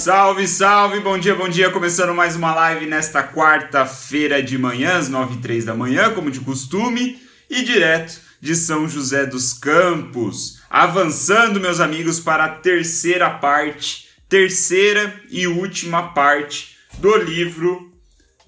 Salve, salve, bom dia, bom dia. Começando mais uma live nesta quarta-feira de manhã, às 9 e 3 da manhã, como de costume, e direto de São José dos Campos. Avançando, meus amigos, para a terceira parte, terceira e última parte do livro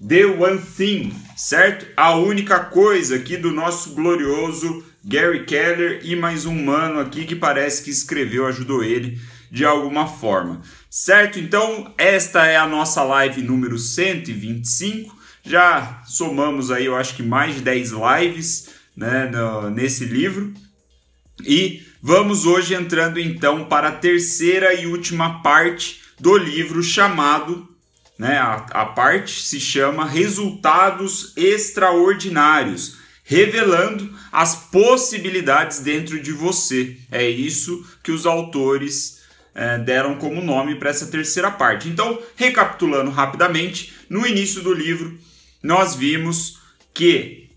The One Thing, certo? A única coisa aqui do nosso glorioso Gary Keller e mais um mano aqui que parece que escreveu, ajudou ele de alguma forma. Certo? Então, esta é a nossa live número 125. Já somamos aí, eu acho que mais de 10 lives né, no, nesse livro. E vamos hoje entrando então para a terceira e última parte do livro chamado, né, a, a parte se chama Resultados Extraordinários, revelando as possibilidades dentro de você. É isso que os autores é, deram como nome para essa terceira parte. Então, recapitulando rapidamente, no início do livro nós vimos que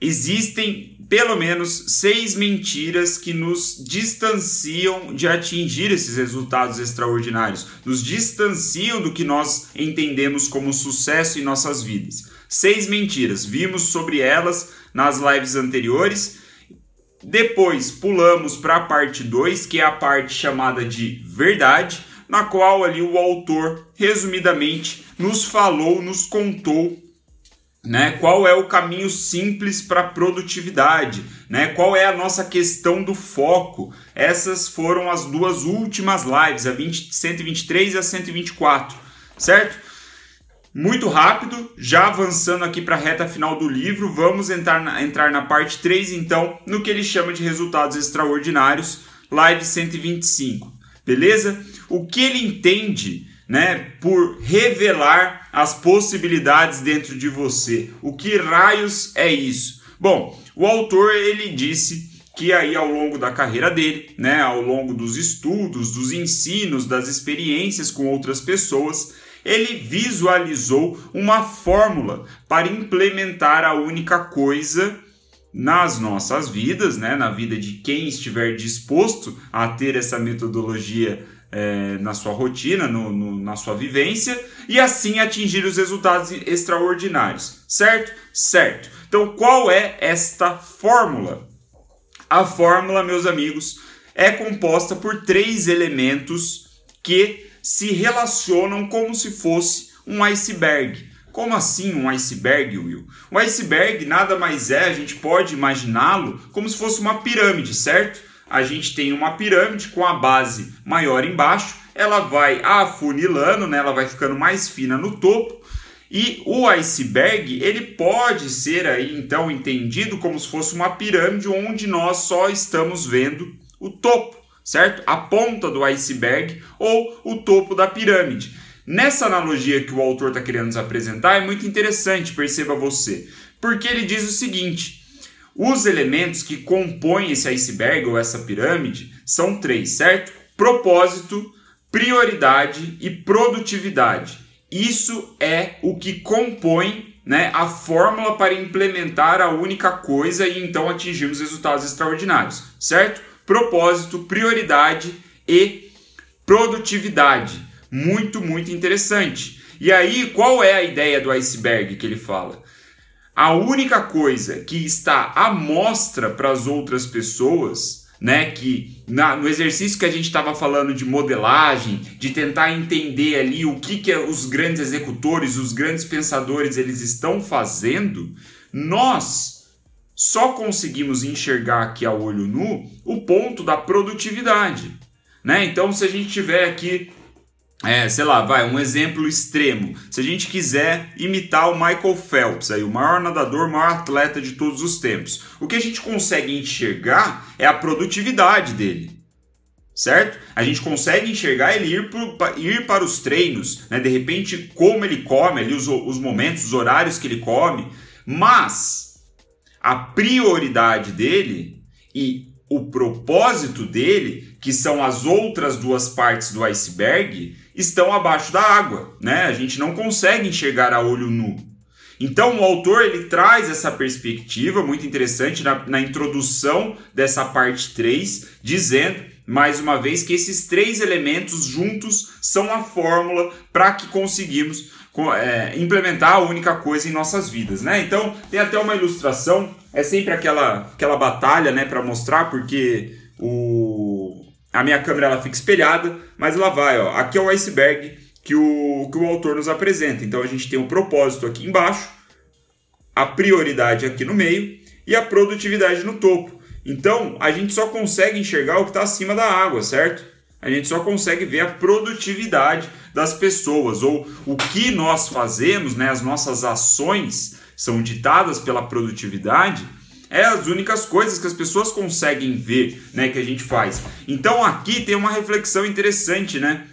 existem pelo menos seis mentiras que nos distanciam de atingir esses resultados extraordinários, nos distanciam do que nós entendemos como sucesso em nossas vidas. Seis mentiras, vimos sobre elas nas lives anteriores depois pulamos para a parte 2, que é a parte chamada de verdade, na qual ali o autor, resumidamente, nos falou, nos contou né, qual é o caminho simples para produtividade, né, qual é a nossa questão do foco. Essas foram as duas últimas lives, a 20, 123 e a 124, certo? Muito rápido, já avançando aqui para a reta final do livro, vamos entrar na, entrar na parte 3, então, no que ele chama de resultados extraordinários, live 125, beleza? O que ele entende né, por revelar as possibilidades dentro de você? O que raios é isso? Bom, o autor ele disse que aí ao longo da carreira dele, né, ao longo dos estudos, dos ensinos, das experiências com outras pessoas, ele visualizou uma fórmula para implementar a única coisa nas nossas vidas, né, na vida de quem estiver disposto a ter essa metodologia é, na sua rotina, no, no, na sua vivência, e assim atingir os resultados extraordinários, certo? Certo. Então, qual é esta fórmula? A fórmula, meus amigos, é composta por três elementos que se relacionam como se fosse um iceberg. Como assim um iceberg, Will? Um iceberg nada mais é, a gente pode imaginá-lo como se fosse uma pirâmide, certo? A gente tem uma pirâmide com a base maior embaixo, ela vai afunilando, né? ela vai ficando mais fina no topo, e o iceberg, ele pode ser aí então entendido como se fosse uma pirâmide onde nós só estamos vendo o topo certo? A ponta do iceberg ou o topo da pirâmide. Nessa analogia que o autor está querendo nos apresentar é muito interessante, perceba você, porque ele diz o seguinte: os elementos que compõem esse iceberg ou essa pirâmide são três, certo? Propósito, prioridade e produtividade. Isso é o que compõe né, a fórmula para implementar a única coisa e então atingirmos resultados extraordinários, certo? Propósito, prioridade e produtividade. Muito, muito interessante. E aí, qual é a ideia do iceberg que ele fala? A única coisa que está à mostra para as outras pessoas, né, que na, no exercício que a gente estava falando de modelagem, de tentar entender ali o que, que os grandes executores, os grandes pensadores, eles estão fazendo, nós só conseguimos enxergar aqui a olho nu o ponto da produtividade. Né? Então, se a gente tiver aqui, é, sei lá, vai, um exemplo extremo. Se a gente quiser imitar o Michael Phelps, aí, o maior nadador, maior atleta de todos os tempos, o que a gente consegue enxergar é a produtividade dele certo? A gente consegue enxergar ele ir, pro, ir para os treinos, né? De repente, como ele come ali, os, os momentos, os horários que ele come, mas a prioridade dele e o propósito dele, que são as outras duas partes do iceberg, estão abaixo da água, né? A gente não consegue enxergar a olho nu. Então o autor ele traz essa perspectiva muito interessante na, na introdução dessa parte 3, dizendo mais uma vez que esses três elementos juntos são a fórmula para que conseguimos é, implementar a única coisa em nossas vidas, né? Então tem até uma ilustração, é sempre aquela, aquela batalha, né, para mostrar porque o a minha câmera ela fica espelhada, mas ela vai, ó. Aqui é o iceberg que o, que o autor nos apresenta. Então a gente tem um propósito aqui embaixo, a prioridade aqui no meio e a produtividade no topo. Então, a gente só consegue enxergar o que está acima da água, certo? A gente só consegue ver a produtividade das pessoas ou o que nós fazemos, né? As nossas ações são ditadas pela produtividade. É as únicas coisas que as pessoas conseguem ver, né, que a gente faz. Então aqui tem uma reflexão interessante, né?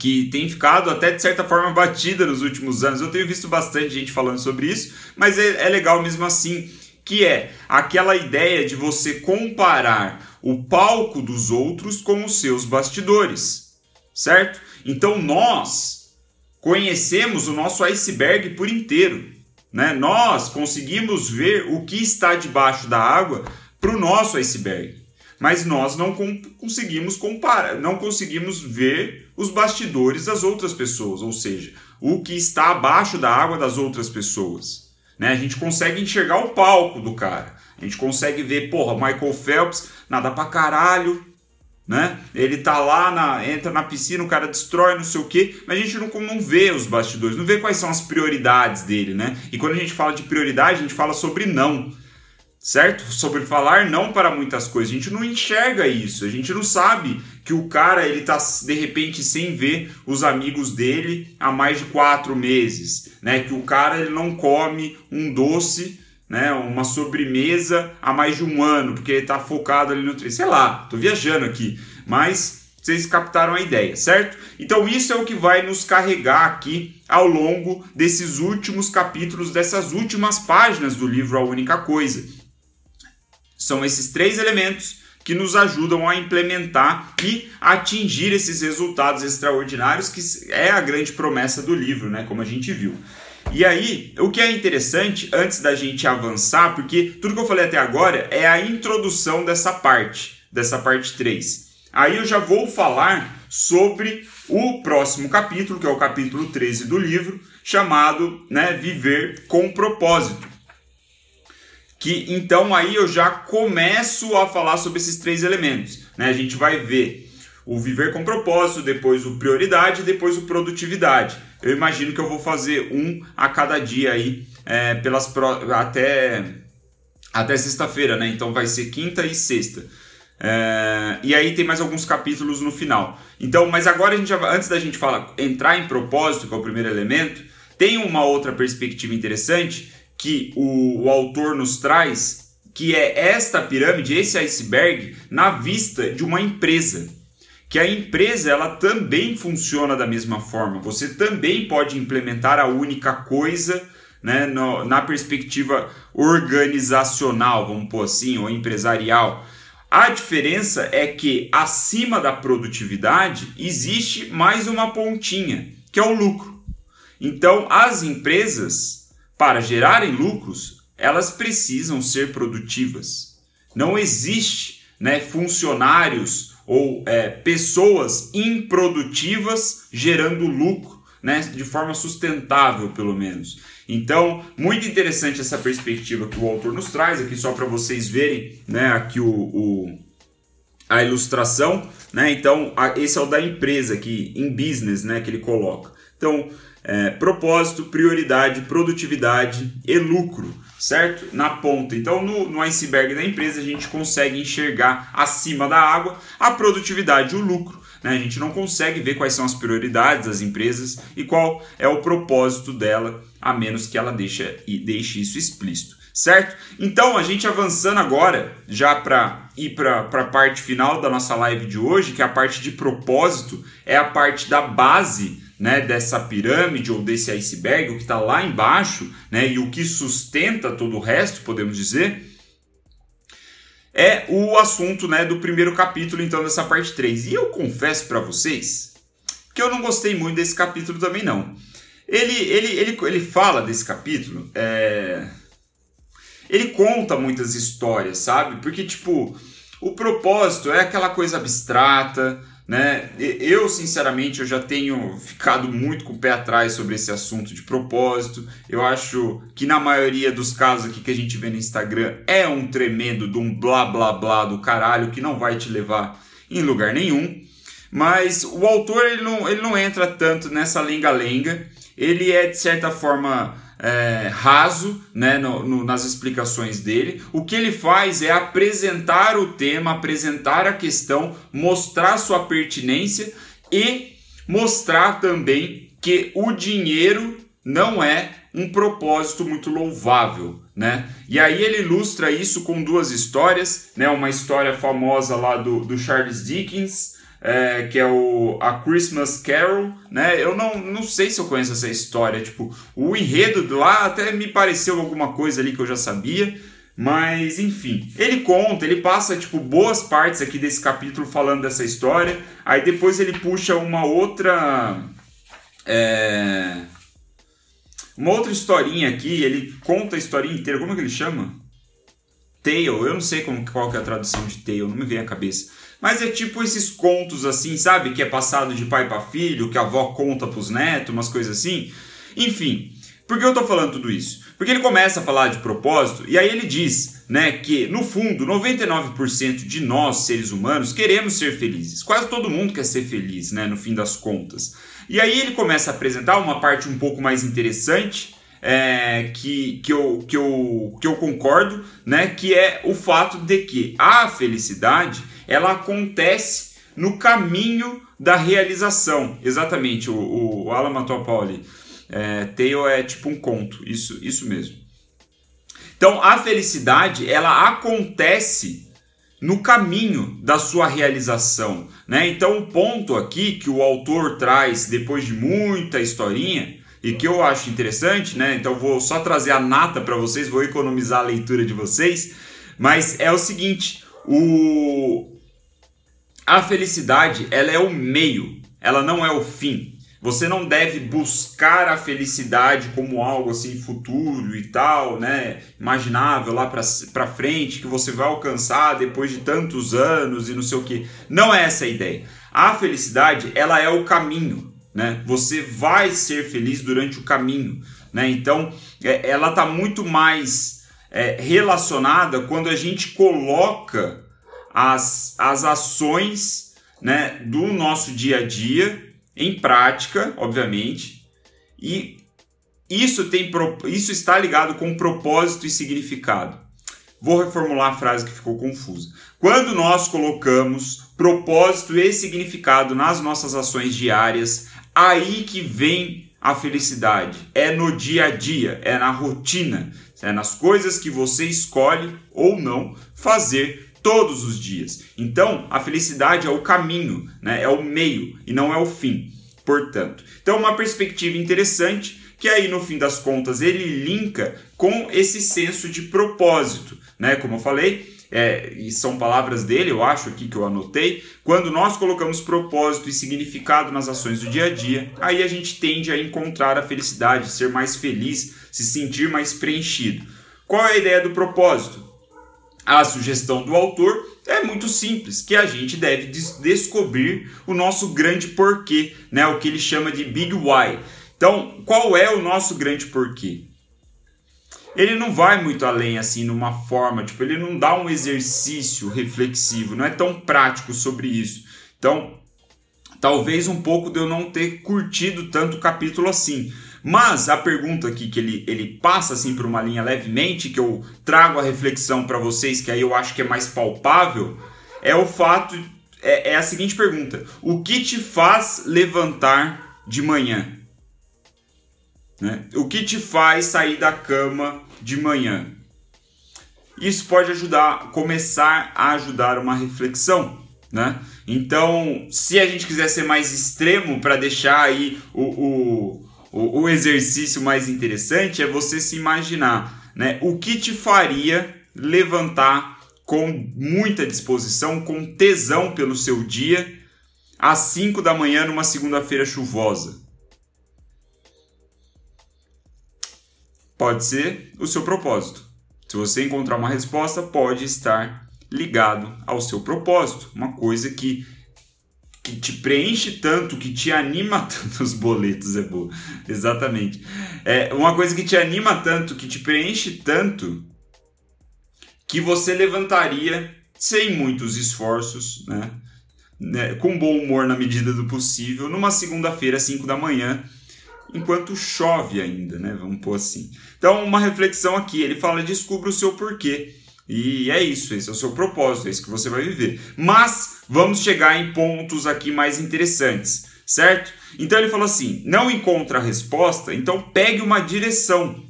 que tem ficado até de certa forma batida nos últimos anos. Eu tenho visto bastante gente falando sobre isso, mas é, é legal mesmo assim que é aquela ideia de você comparar o palco dos outros com os seus bastidores, certo? Então nós conhecemos o nosso iceberg por inteiro, né? Nós conseguimos ver o que está debaixo da água para o nosso iceberg, mas nós não conseguimos comparar, não conseguimos ver os bastidores das outras pessoas, ou seja, o que está abaixo da água das outras pessoas. Né? A gente consegue enxergar o palco do cara. A gente consegue ver, porra, Michael Phelps nada pra caralho, né? Ele tá lá, na, entra na piscina, o cara destrói, não sei o quê, mas a gente não, não vê os bastidores, não vê quais são as prioridades dele, né? E quando a gente fala de prioridade, a gente fala sobre não certo? Sobre falar não para muitas coisas. A gente não enxerga isso, a gente não sabe que o cara ele tá de repente sem ver os amigos dele há mais de quatro meses, né? Que o cara ele não come um doce, né? Uma sobremesa há mais de um ano porque ele tá focado ali no sei lá, tô viajando aqui, mas vocês captaram a ideia, certo? Então isso é o que vai nos carregar aqui ao longo desses últimos capítulos, dessas últimas páginas do livro A Única Coisa. São esses três elementos que nos ajudam a implementar e atingir esses resultados extraordinários, que é a grande promessa do livro, né? Como a gente viu. E aí, o que é interessante, antes da gente avançar, porque tudo que eu falei até agora é a introdução dessa parte, dessa parte 3. Aí eu já vou falar sobre o próximo capítulo, que é o capítulo 13 do livro, chamado né, Viver com Propósito que então aí eu já começo a falar sobre esses três elementos. Né? A gente vai ver o viver com propósito, depois o prioridade, depois o produtividade. Eu imagino que eu vou fazer um a cada dia aí é, pelas pro... até até sexta-feira, né? Então vai ser quinta e sexta. É, e aí tem mais alguns capítulos no final. Então, mas agora a gente já, antes da gente falar entrar em propósito, que é o primeiro elemento, tem uma outra perspectiva interessante que o, o autor nos traz, que é esta pirâmide, esse iceberg, na vista de uma empresa que a empresa ela também funciona da mesma forma. Você também pode implementar a única coisa né, no, na perspectiva organizacional, vamos pôr assim, ou empresarial. A diferença é que acima da produtividade existe mais uma pontinha, que é o lucro. Então, as empresas para gerarem lucros, elas precisam ser produtivas. Não existe né, funcionários ou é, pessoas improdutivas gerando lucro né, de forma sustentável, pelo menos. Então, muito interessante essa perspectiva que o autor nos traz aqui, só para vocês verem né, aqui o, o, a ilustração. Né? Então, a, esse é o da empresa aqui, em business, né, que ele coloca. Então, é, propósito, prioridade, produtividade e lucro, certo? Na ponta. Então, no, no iceberg da empresa, a gente consegue enxergar acima da água a produtividade, o lucro. Né? A gente não consegue ver quais são as prioridades das empresas e qual é o propósito dela, a menos que ela deixe, deixe isso explícito certo? Então, a gente avançando agora, já para ir para a parte final da nossa live de hoje, que é a parte de propósito, é a parte da base né, dessa pirâmide ou desse iceberg, o que está lá embaixo, né, e o que sustenta todo o resto, podemos dizer, é o assunto né, do primeiro capítulo, então, dessa parte 3. E eu confesso para vocês que eu não gostei muito desse capítulo também, não. Ele, ele, ele, ele fala desse capítulo, é... ele conta muitas histórias, sabe? Porque, tipo, O propósito é aquela coisa abstrata, né? Eu, sinceramente, eu já tenho ficado muito com o pé atrás sobre esse assunto de propósito. Eu acho que na maioria dos casos aqui que a gente vê no Instagram é um tremendo de um blá blá blá do caralho que não vai te levar em lugar nenhum. Mas o autor ele não, ele não entra tanto nessa lenga-lenga. Ele é, de certa forma, é, raso né, no, no, nas explicações dele. O que ele faz é apresentar o tema, apresentar a questão, mostrar sua pertinência e mostrar também que o dinheiro não é um propósito muito louvável, né? E aí ele ilustra isso com duas histórias, né? Uma história famosa lá do, do Charles Dickens, é, que é o A Christmas Carol, né? Eu não, não sei se eu conheço essa história, tipo, o enredo lá até me pareceu alguma coisa ali que eu já sabia, mas enfim, ele conta, ele passa tipo boas partes aqui desse capítulo falando dessa história, aí depois ele puxa uma outra é, uma outra historinha aqui, ele conta a historinha inteira, como é que ele chama? Tale, eu não sei como, qual que é a tradução de tale, não me vem à cabeça. Mas é tipo esses contos assim, sabe? Que é passado de pai para filho, que a avó conta pros netos, umas coisas assim. Enfim, por que eu tô falando tudo isso? Porque ele começa a falar de propósito e aí ele diz, né, que no fundo 99% de nós seres humanos queremos ser felizes. Quase todo mundo quer ser feliz, né, no fim das contas. E aí ele começa a apresentar uma parte um pouco mais interessante, é, que, que, eu, que, eu, que eu concordo, né, que é o fato de que a felicidade ela acontece no caminho da realização. Exatamente, o, o Alan Matopoli. É, Tale é tipo um conto, isso, isso mesmo. Então a felicidade ela acontece no caminho da sua realização, né? Então o ponto aqui que o autor traz depois de muita historinha e que eu acho interessante, né? Então vou só trazer a nata para vocês, vou economizar a leitura de vocês, mas é o seguinte, o a felicidade, ela é o meio, ela não é o fim. Você não deve buscar a felicidade como algo assim futuro e tal, né? Imaginável lá para frente que você vai alcançar depois de tantos anos e não sei o que. Não é essa a ideia. A felicidade, ela é o caminho né? Você vai ser feliz durante o caminho, né? Então, é, ela está muito mais é, relacionada quando a gente coloca as, as ações né, do nosso dia a dia em prática, obviamente, e isso, tem, isso está ligado com propósito e significado. Vou reformular a frase que ficou confusa. Quando nós colocamos propósito e significado nas nossas ações diárias, Aí que vem a felicidade. É no dia a dia, é na rotina, é nas coisas que você escolhe ou não fazer todos os dias. Então, a felicidade é o caminho, né? é o meio e não é o fim. Portanto, então uma perspectiva interessante que aí no fim das contas ele linka com esse senso de propósito, né? Como eu falei, é, e são palavras dele, eu acho aqui que eu anotei, quando nós colocamos propósito e significado nas ações do dia a dia, aí a gente tende a encontrar a felicidade, ser mais feliz, se sentir mais preenchido. Qual é a ideia do propósito? A sugestão do autor é muito simples, que a gente deve des descobrir o nosso grande porquê, né? o que ele chama de Big Why. Então, qual é o nosso grande porquê? ele não vai muito além assim numa forma, tipo, ele não dá um exercício reflexivo, não é tão prático sobre isso. Então, talvez um pouco de eu não ter curtido tanto o capítulo assim. Mas a pergunta aqui que ele, ele passa assim por uma linha levemente, que eu trago a reflexão para vocês, que aí eu acho que é mais palpável, é o fato é, é a seguinte pergunta: o que te faz levantar de manhã? Né? O que te faz sair da cama de manhã? Isso pode ajudar, começar a ajudar uma reflexão, né? Então, se a gente quiser ser mais extremo para deixar aí o, o, o, o exercício mais interessante, é você se imaginar, né? O que te faria levantar com muita disposição, com tesão pelo seu dia, às 5 da manhã numa segunda-feira chuvosa? pode ser o seu propósito. Se você encontrar uma resposta, pode estar ligado ao seu propósito, uma coisa que que te preenche tanto, que te anima tanto, os boletos é boa, exatamente. É uma coisa que te anima tanto, que te preenche tanto, que você levantaria sem muitos esforços, né? né? com bom humor na medida do possível, numa segunda-feira, 5 da manhã, enquanto chove ainda, né? Vamos pôr assim. Então, uma reflexão aqui, ele fala: descubra o seu porquê. E é isso, esse é o seu propósito, é isso que você vai viver. Mas vamos chegar em pontos aqui mais interessantes, certo? Então ele falou assim: não encontra a resposta, então pegue uma direção,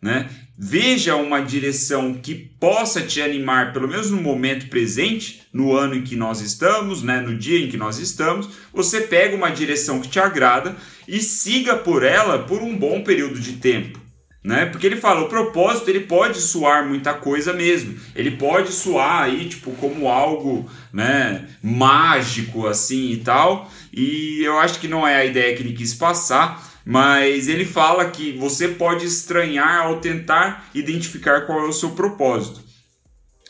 né? Veja uma direção que possa te animar, pelo menos no momento presente, no ano em que nós estamos, né, no dia em que nós estamos. Você pega uma direção que te agrada e siga por ela por um bom período de tempo né? Porque ele fala, o propósito ele pode soar muita coisa mesmo. Ele pode soar aí tipo como algo, né, mágico assim e tal. E eu acho que não é a ideia que ele quis passar, mas ele fala que você pode estranhar ao tentar identificar qual é o seu propósito.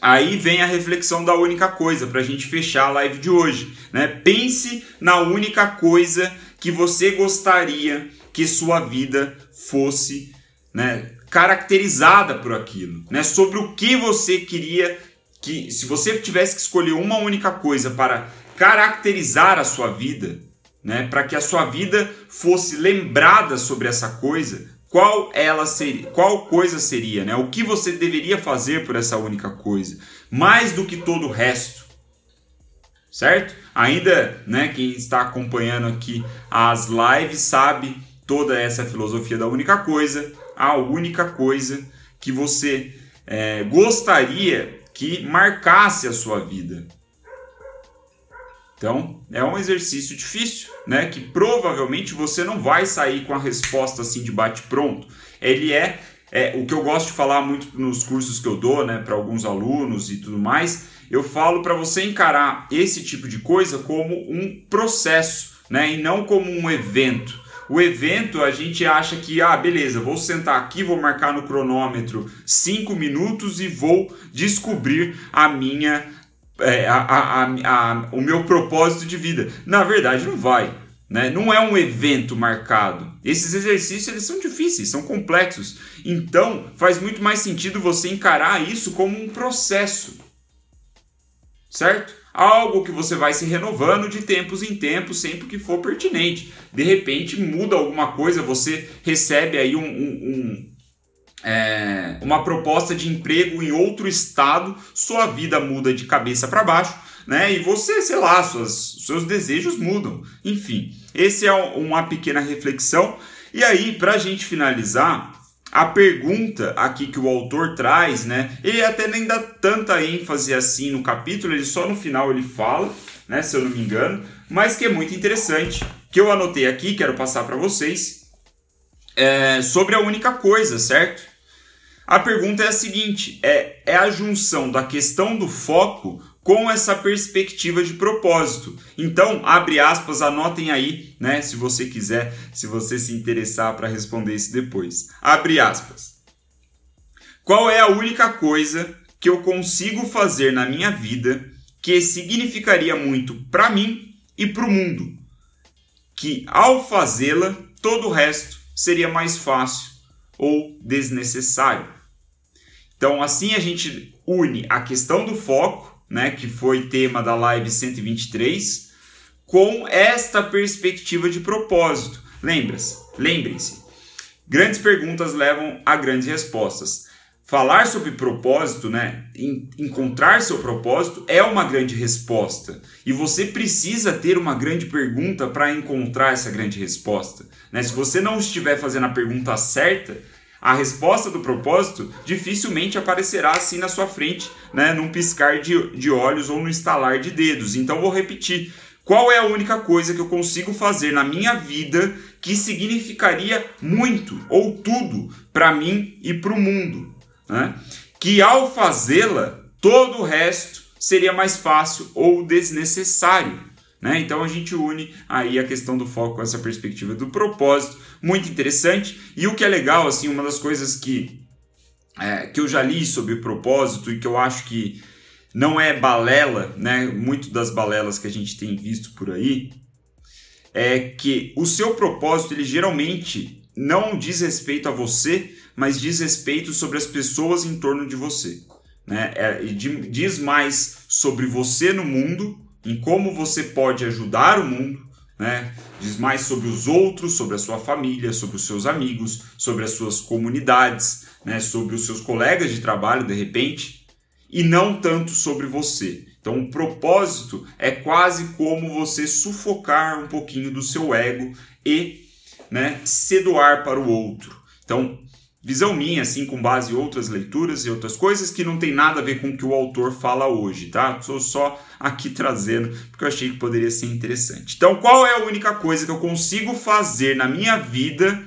Aí vem a reflexão da única coisa para a gente fechar a live de hoje, né? Pense na única coisa que você gostaria que sua vida fosse né, caracterizada por aquilo, né, sobre o que você queria que, se você tivesse que escolher uma única coisa para caracterizar a sua vida, né, para que a sua vida fosse lembrada sobre essa coisa, qual ela seria, qual coisa seria, né? O que você deveria fazer por essa única coisa, mais do que todo o resto. Certo? Ainda, né, quem está acompanhando aqui as lives sabe toda essa filosofia da única coisa a única coisa que você é, gostaria que marcasse a sua vida. Então, é um exercício difícil, né? Que provavelmente você não vai sair com a resposta assim de bate-pronto. Ele é, é, o que eu gosto de falar muito nos cursos que eu dou, né, para alguns alunos e tudo mais. Eu falo para você encarar esse tipo de coisa como um processo, né, e não como um evento. O evento a gente acha que, ah, beleza, vou sentar aqui, vou marcar no cronômetro 5 minutos e vou descobrir a minha. É, a, a, a, o meu propósito de vida. Na verdade, não vai. Né? Não é um evento marcado. Esses exercícios eles são difíceis, são complexos. Então, faz muito mais sentido você encarar isso como um processo. Certo? Algo que você vai se renovando de tempos em tempos, sempre que for pertinente. De repente muda alguma coisa, você recebe aí um, um, um é, uma proposta de emprego em outro estado, sua vida muda de cabeça para baixo, né? E você, sei lá, suas, seus desejos mudam. Enfim, esse é uma pequena reflexão. E aí, para a gente finalizar, a pergunta aqui que o autor traz, né? Ele até nem dá tanta ênfase assim no capítulo, ele só no final ele fala, né? Se eu não me engano, mas que é muito interessante, que eu anotei aqui, quero passar para vocês, é sobre a única coisa, certo? A pergunta é a seguinte: é, é a junção da questão do foco com essa perspectiva de propósito. Então, abre aspas, anotem aí, né, se você quiser, se você se interessar para responder isso depois. Abre aspas. Qual é a única coisa que eu consigo fazer na minha vida que significaria muito para mim e para o mundo? Que ao fazê-la, todo o resto seria mais fácil ou desnecessário. Então, assim a gente une a questão do foco né, que foi tema da live 123, com esta perspectiva de propósito. Lembra-se, lembrem-se, grandes perguntas levam a grandes respostas. Falar sobre propósito, né, encontrar seu propósito é uma grande resposta. E você precisa ter uma grande pergunta para encontrar essa grande resposta. Né? Se você não estiver fazendo a pergunta certa, a resposta do propósito dificilmente aparecerá assim na sua frente, né, num piscar de, de olhos ou no estalar de dedos. Então vou repetir. Qual é a única coisa que eu consigo fazer na minha vida que significaria muito ou tudo para mim e para o mundo? Né? Que ao fazê-la, todo o resto seria mais fácil ou desnecessário. Né? Então a gente une aí a questão do foco com essa perspectiva do propósito, muito interessante. E o que é legal, assim, uma das coisas que, é, que eu já li sobre propósito e que eu acho que não é balela, né? Muito das balelas que a gente tem visto por aí é que o seu propósito ele geralmente não diz respeito a você, mas diz respeito sobre as pessoas em torno de você. Né? É, diz mais sobre você no mundo, em como você pode ajudar o mundo, né? diz mais sobre os outros, sobre a sua família, sobre os seus amigos, sobre as suas comunidades, né? sobre os seus colegas de trabalho, de repente, e não tanto sobre você. Então, o propósito é quase como você sufocar um pouquinho do seu ego e né, se doar para o outro. Então, visão minha, assim, com base em outras leituras e outras coisas que não tem nada a ver com o que o autor fala hoje, tá? Estou só aqui trazendo porque eu achei que poderia ser interessante. Então, qual é a única coisa que eu consigo fazer na minha vida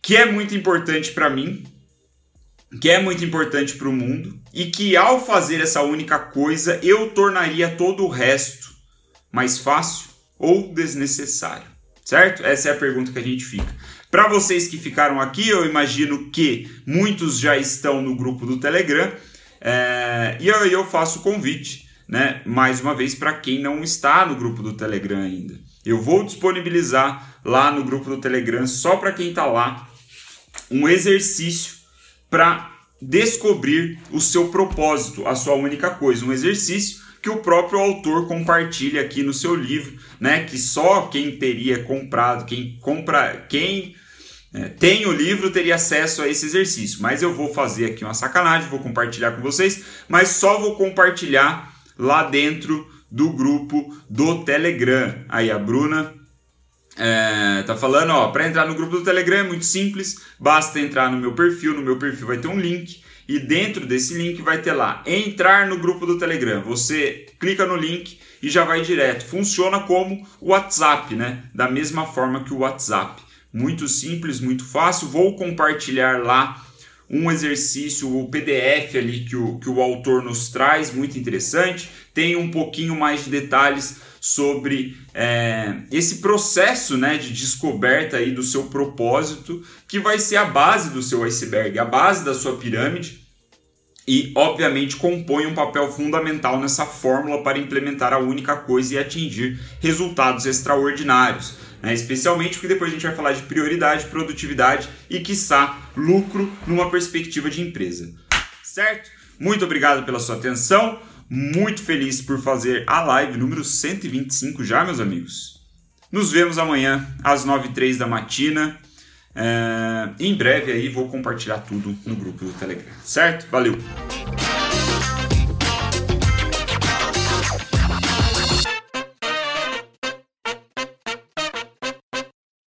que é muito importante para mim, que é muito importante para o mundo e que ao fazer essa única coisa eu tornaria todo o resto mais fácil ou desnecessário, certo? Essa é a pergunta que a gente fica. Para vocês que ficaram aqui, eu imagino que muitos já estão no grupo do Telegram é, e eu, eu faço o convite, né? Mais uma vez para quem não está no grupo do Telegram ainda. Eu vou disponibilizar lá no grupo do Telegram só para quem está lá um exercício para descobrir o seu propósito, a sua única coisa, um exercício que o próprio autor compartilha aqui no seu livro, né? Que só quem teria comprado, quem compra, quem é, tem o livro teria acesso a esse exercício. Mas eu vou fazer aqui uma sacanagem, vou compartilhar com vocês, mas só vou compartilhar lá dentro do grupo do Telegram. Aí a Bruna é, tá falando, ó, para entrar no grupo do Telegram é muito simples, basta entrar no meu perfil, no meu perfil vai ter um link e dentro desse link vai ter lá entrar no grupo do Telegram. Você clica no link e já vai direto. Funciona como o WhatsApp, né? Da mesma forma que o WhatsApp. Muito simples, muito fácil. Vou compartilhar lá um exercício, o PDF ali que o, que o autor nos traz, muito interessante. Tem um pouquinho mais de detalhes sobre é, esse processo né, de descoberta aí do seu propósito, que vai ser a base do seu iceberg, a base da sua pirâmide e, obviamente, compõe um papel fundamental nessa fórmula para implementar a única coisa e atingir resultados extraordinários. Né? Especialmente porque depois a gente vai falar de prioridade, produtividade e, quiçá, lucro numa perspectiva de empresa. Certo? Muito obrigado pela sua atenção. Muito feliz por fazer a live número 125 já, meus amigos. Nos vemos amanhã às 9h03 da matina. É, em breve aí vou compartilhar tudo no grupo do Telegram, certo? Valeu!